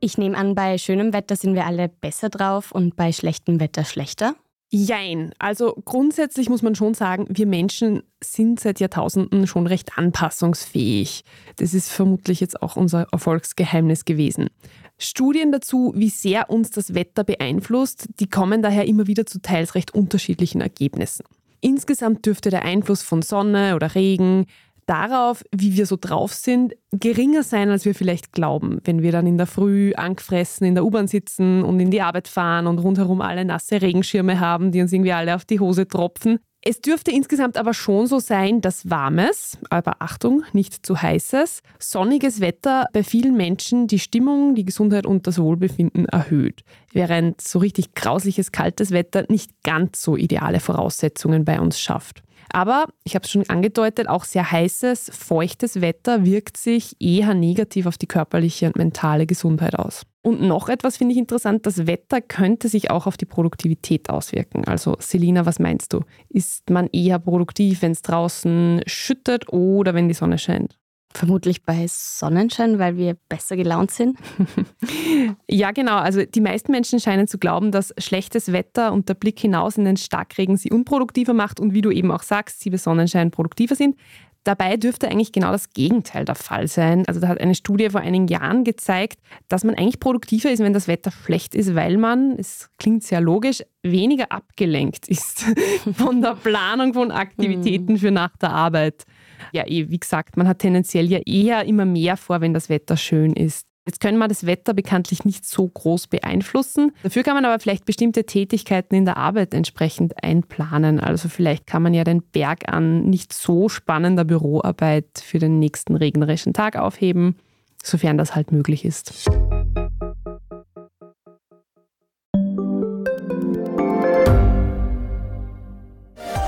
Ich nehme an, bei schönem Wetter sind wir alle besser drauf und bei schlechtem Wetter schlechter. Jein. Also grundsätzlich muss man schon sagen, wir Menschen sind seit Jahrtausenden schon recht anpassungsfähig. Das ist vermutlich jetzt auch unser Erfolgsgeheimnis gewesen. Studien dazu, wie sehr uns das Wetter beeinflusst, die kommen daher immer wieder zu teils recht unterschiedlichen Ergebnissen. Insgesamt dürfte der Einfluss von Sonne oder Regen darauf, wie wir so drauf sind, geringer sein, als wir vielleicht glauben, wenn wir dann in der Früh angefressen in der U-Bahn sitzen und in die Arbeit fahren und rundherum alle nasse Regenschirme haben, die uns irgendwie alle auf die Hose tropfen. Es dürfte insgesamt aber schon so sein, dass warmes, aber Achtung, nicht zu heißes, sonniges Wetter bei vielen Menschen die Stimmung, die Gesundheit und das Wohlbefinden erhöht, während so richtig grausliches kaltes Wetter nicht ganz so ideale Voraussetzungen bei uns schafft. Aber ich habe es schon angedeutet, auch sehr heißes, feuchtes Wetter wirkt sich eher negativ auf die körperliche und mentale Gesundheit aus. Und noch etwas finde ich interessant, das Wetter könnte sich auch auf die Produktivität auswirken. Also Selina, was meinst du? Ist man eher produktiv, wenn es draußen schüttet oder wenn die Sonne scheint? Vermutlich bei Sonnenschein, weil wir besser gelaunt sind. ja, genau. Also die meisten Menschen scheinen zu glauben, dass schlechtes Wetter und der Blick hinaus in den Starkregen sie unproduktiver macht und wie du eben auch sagst, sie bei Sonnenschein produktiver sind. Dabei dürfte eigentlich genau das Gegenteil der Fall sein. Also da hat eine Studie vor einigen Jahren gezeigt, dass man eigentlich produktiver ist, wenn das Wetter schlecht ist, weil man, es klingt sehr logisch, weniger abgelenkt ist von der Planung von Aktivitäten mhm. für nach der Arbeit ja, eh, wie gesagt, man hat tendenziell ja eher immer mehr vor, wenn das Wetter schön ist. Jetzt können wir das Wetter bekanntlich nicht so groß beeinflussen. Dafür kann man aber vielleicht bestimmte Tätigkeiten in der Arbeit entsprechend einplanen. Also vielleicht kann man ja den Berg an nicht so spannender Büroarbeit für den nächsten regnerischen Tag aufheben, sofern das halt möglich ist.